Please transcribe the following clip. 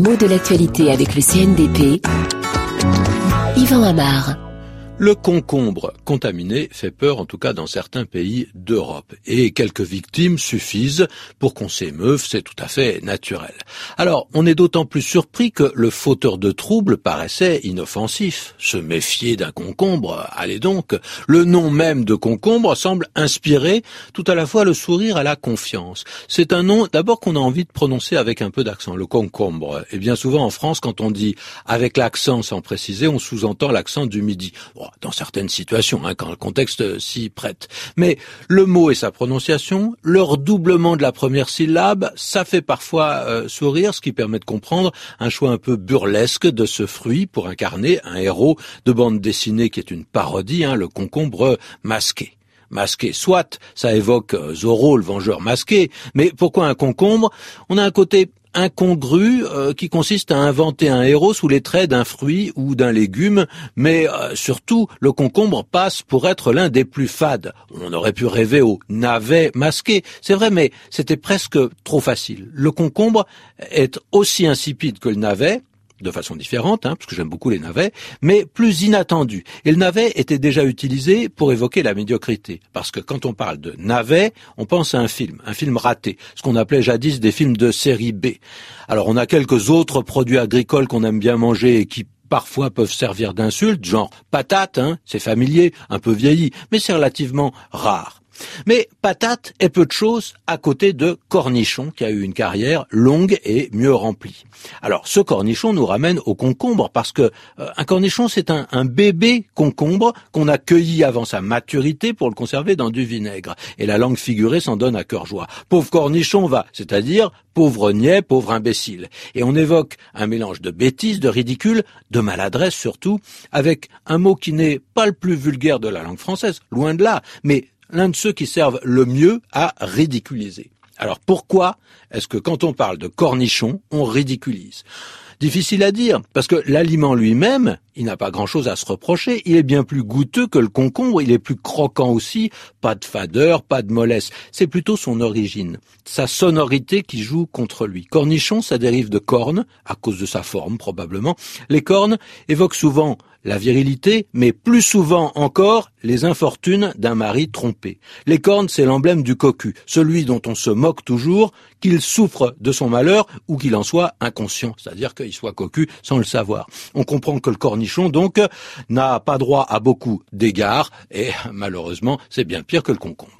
mots de l'actualité avec le CNDP. Yvan Amar. Le concombre contaminé fait peur, en tout cas dans certains pays d'Europe. Et quelques victimes suffisent pour qu'on s'émeuve, c'est tout à fait naturel. Alors, on est d'autant plus surpris que le fauteur de troubles paraissait inoffensif. Se méfier d'un concombre, allez donc. Le nom même de concombre semble inspirer tout à la fois le sourire et la confiance. C'est un nom d'abord qu'on a envie de prononcer avec un peu d'accent, le concombre. Et bien souvent en France, quand on dit avec l'accent sans préciser, on sous-entend l'accent du midi dans certaines situations, hein, quand le contexte s'y prête. Mais le mot et sa prononciation, leur doublement de la première syllabe, ça fait parfois euh, sourire, ce qui permet de comprendre un choix un peu burlesque de ce fruit pour incarner un héros de bande dessinée qui est une parodie, hein, le concombre masqué masqué. Soit, ça évoque euh, Zorro, le vengeur masqué, mais pourquoi un concombre? On a un côté incongru euh, qui consiste à inventer un héros sous les traits d'un fruit ou d'un légume, mais euh, surtout le concombre passe pour être l'un des plus fades. On aurait pu rêver au navet masqué, c'est vrai, mais c'était presque trop facile. Le concombre est aussi insipide que le navet, de façon différente, hein, parce que j'aime beaucoup les navets, mais plus inattendu. Et le navet était déjà utilisé pour évoquer la médiocrité, parce que quand on parle de navet, on pense à un film, un film raté, ce qu'on appelait jadis des films de série B. Alors on a quelques autres produits agricoles qu'on aime bien manger et qui parfois peuvent servir d'insulte, genre patate, hein, c'est familier, un peu vieilli, mais c'est relativement rare. Mais patate est peu de choses à côté de cornichon qui a eu une carrière longue et mieux remplie. Alors ce cornichon nous ramène au concombre parce que euh, un cornichon c'est un, un, bébé concombre qu'on a cueilli avant sa maturité pour le conserver dans du vinaigre. Et la langue figurée s'en donne à cœur joie. Pauvre cornichon va, c'est-à-dire pauvre niais, pauvre imbécile. Et on évoque un mélange de bêtises, de ridicule, de maladresse surtout, avec un mot qui n'est pas le plus vulgaire de la langue française, loin de là, mais l'un de ceux qui servent le mieux à ridiculiser. Alors pourquoi est-ce que quand on parle de cornichon, on ridiculise? Difficile à dire, parce que l'aliment lui-même, il n'a pas grand-chose à se reprocher, il est bien plus goûteux que le concombre, il est plus croquant aussi, pas de fadeur, pas de mollesse, c'est plutôt son origine, sa sonorité qui joue contre lui. Cornichon, ça dérive de corne, à cause de sa forme probablement. Les cornes évoquent souvent la virilité, mais plus souvent encore les infortunes d'un mari trompé. Les cornes, c'est l'emblème du cocu, celui dont on se moque toujours, qu'il souffre de son malheur ou qu'il en soit inconscient, c'est-à-dire qu'il soit cocu sans le savoir. On comprend que le cornichon, donc, n'a pas droit à beaucoup d'égards, et malheureusement, c'est bien pire que le concombre.